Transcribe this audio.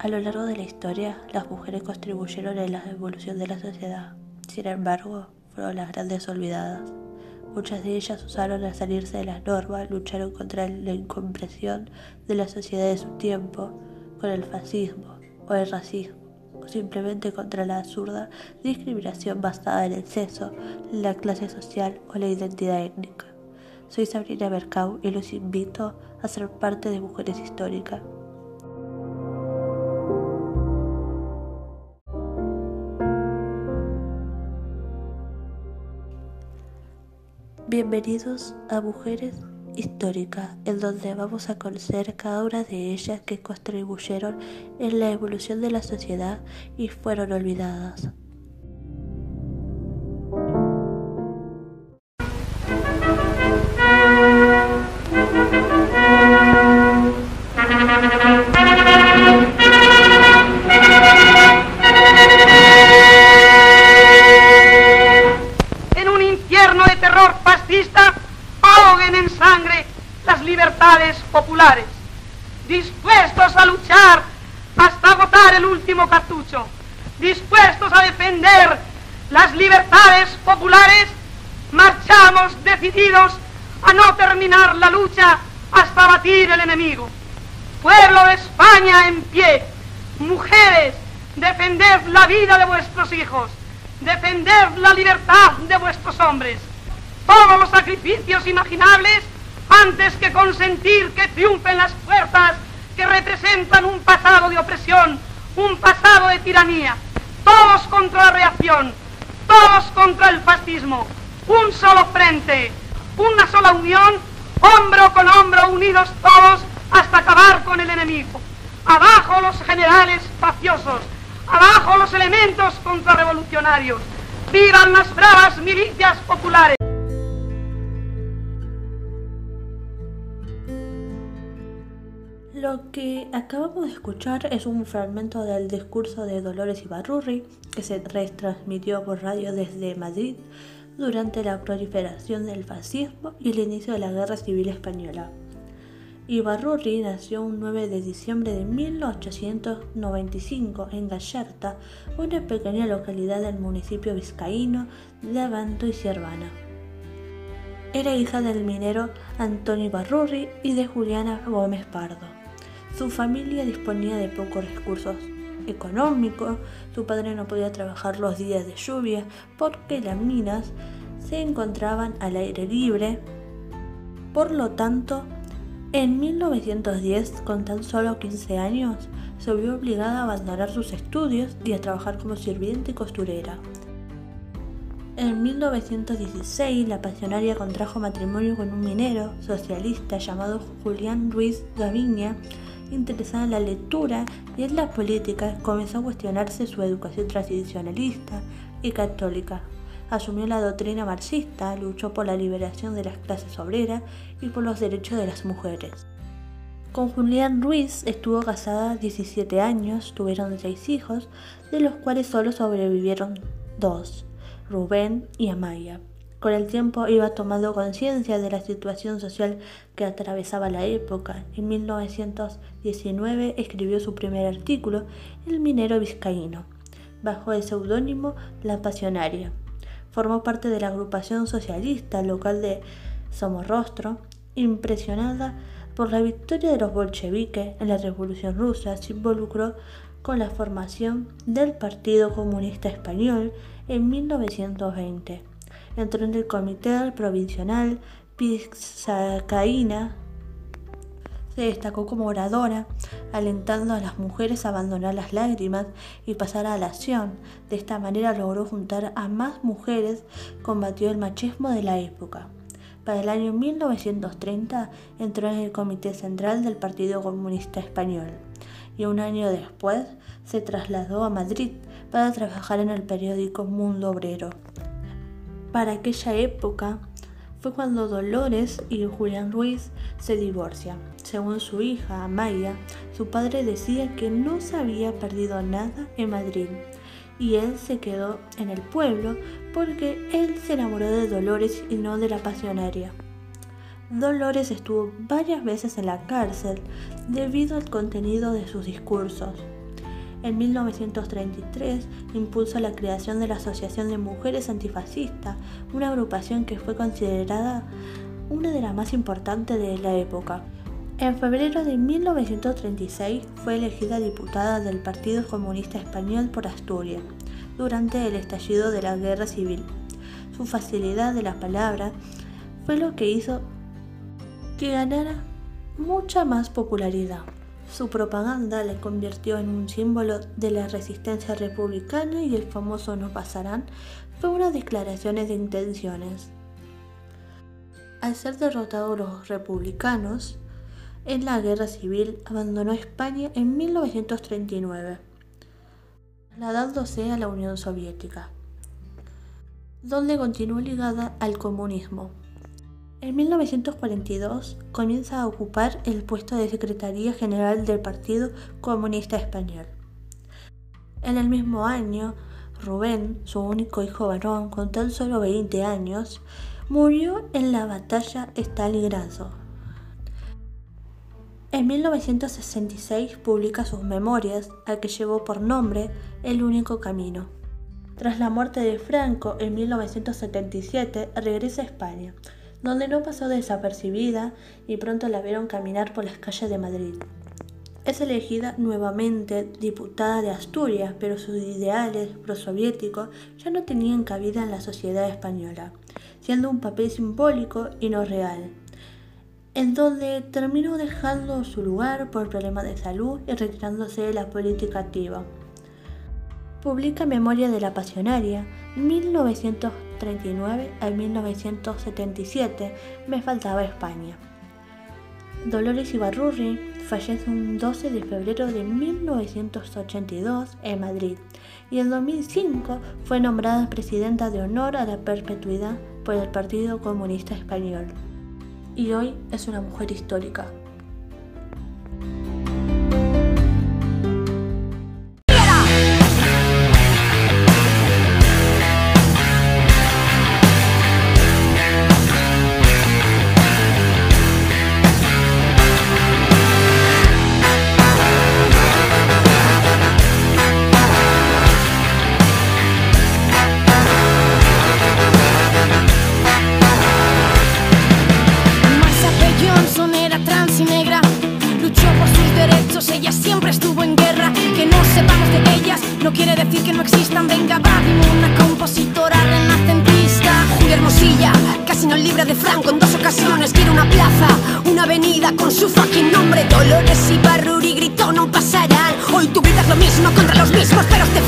A lo largo de la historia, las mujeres contribuyeron en la evolución de la sociedad. Sin embargo, fueron las grandes olvidadas. Muchas de ellas usaron al salirse de las normas, lucharon contra la incompresión de la sociedad de su tiempo, con el fascismo o el racismo, o simplemente contra la absurda discriminación basada en el sexo, la clase social o la identidad étnica. Soy Sabrina Mercau y los invito a ser parte de Mujeres Históricas. Bienvenidos a Mujeres Históricas, en donde vamos a conocer cada una de ellas que contribuyeron en la evolución de la sociedad y fueron olvidadas. Populares, dispuestos a luchar hasta agotar el último cartucho, dispuestos a defender las libertades populares, marchamos decididos a no terminar la lucha hasta batir el enemigo. Pueblo de España en pie, mujeres, defended la vida de vuestros hijos, defended la libertad de vuestros hombres. Todos los sacrificios imaginables antes que consentir que triunfen las fuerzas que representan un pasado de opresión, un pasado de tiranía. Todos contra la reacción, todos contra el fascismo, un solo frente, una sola unión, hombro con hombro, unidos todos hasta acabar con el enemigo. Abajo los generales faciosos, abajo los elementos contrarrevolucionarios. ¡Vivan las bravas milicias populares! Lo que acabamos de escuchar es un fragmento del discurso de Dolores Ibarrurri que se retransmitió por radio desde Madrid durante la proliferación del fascismo y el inicio de la Guerra Civil Española. Ibarrurri nació un 9 de diciembre de 1895 en Gallarta, una pequeña localidad del municipio vizcaíno de Abanto y Ciervana. Era hija del minero Antonio Ibarrurri y de Juliana Gómez Pardo. Su familia disponía de pocos recursos económicos, su padre no podía trabajar los días de lluvia porque las minas se encontraban al aire libre. Por lo tanto, en 1910, con tan solo 15 años, se vio obligada a abandonar sus estudios y a trabajar como sirviente y costurera. En 1916, la pasionaria contrajo matrimonio con un minero socialista llamado Julián Ruiz Gaviña, interesada en la lectura y en la política, comenzó a cuestionarse su educación tradicionalista y católica. Asumió la doctrina marxista, luchó por la liberación de las clases obreras y por los derechos de las mujeres. Con Julián Ruiz estuvo casada 17 años, tuvieron seis hijos, de los cuales solo sobrevivieron dos, Rubén y Amaya. Con el tiempo iba tomando conciencia de la situación social que atravesaba la época. En 1919 escribió su primer artículo, El minero vizcaíno, bajo el seudónimo La Pasionaria. Formó parte de la agrupación socialista local de Somorrostro, impresionada por la victoria de los bolcheviques en la Revolución Rusa, se involucró con la formación del Partido Comunista Español en 1920 entró en el Comité Provincial Pizzacaína. Se destacó como oradora, alentando a las mujeres a abandonar las lágrimas y pasar a la acción. De esta manera logró juntar a más mujeres, combatió el machismo de la época. Para el año 1930 entró en el Comité Central del Partido Comunista Español y un año después se trasladó a Madrid para trabajar en el periódico Mundo Obrero. Para aquella época fue cuando Dolores y Julián Ruiz se divorcian. Según su hija, Amaya, su padre decía que no se había perdido nada en Madrid y él se quedó en el pueblo porque él se enamoró de Dolores y no de la pasionaria. Dolores estuvo varias veces en la cárcel debido al contenido de sus discursos. En 1933 impulsó la creación de la Asociación de Mujeres Antifascistas, una agrupación que fue considerada una de las más importantes de la época. En febrero de 1936 fue elegida diputada del Partido Comunista Español por Asturias durante el estallido de la Guerra Civil. Su facilidad de la palabra fue lo que hizo que ganara mucha más popularidad. Su propaganda le convirtió en un símbolo de la resistencia republicana y el famoso no pasarán fue una declaraciones de intenciones. Al ser derrotados los republicanos, en la guerra civil abandonó España en 1939, trasladándose a la Unión Soviética, donde continuó ligada al comunismo. En 1942 comienza a ocupar el puesto de Secretaría General del Partido Comunista Español. En el mismo año, Rubén, su único hijo varón con tan solo 20 años, murió en la batalla Stalingrado. En 1966 publica sus memorias, a que llevó por nombre El único camino. Tras la muerte de Franco en 1977, regresa a España, donde no pasó desapercibida y pronto la vieron caminar por las calles de Madrid. Es elegida nuevamente diputada de Asturias, pero sus ideales prosoviéticos ya no tenían cabida en la sociedad española, siendo un papel simbólico y no real, en donde terminó dejando su lugar por problemas de salud y retirándose de la política activa. Publica Memoria de la Pasionaria, 1939 al 1977, me faltaba España. Dolores Ibarrurri fallece un 12 de febrero de 1982 en Madrid y en 2005 fue nombrada presidenta de honor a la perpetuidad por el Partido Comunista Español. Y hoy es una mujer histórica. Franco en dos ocasiones. Quiere una plaza, una avenida con su fucking nombre. Dolores y Barruri gritó, no pasarán. Hoy tú gritas lo mismo contra los mismos, pero te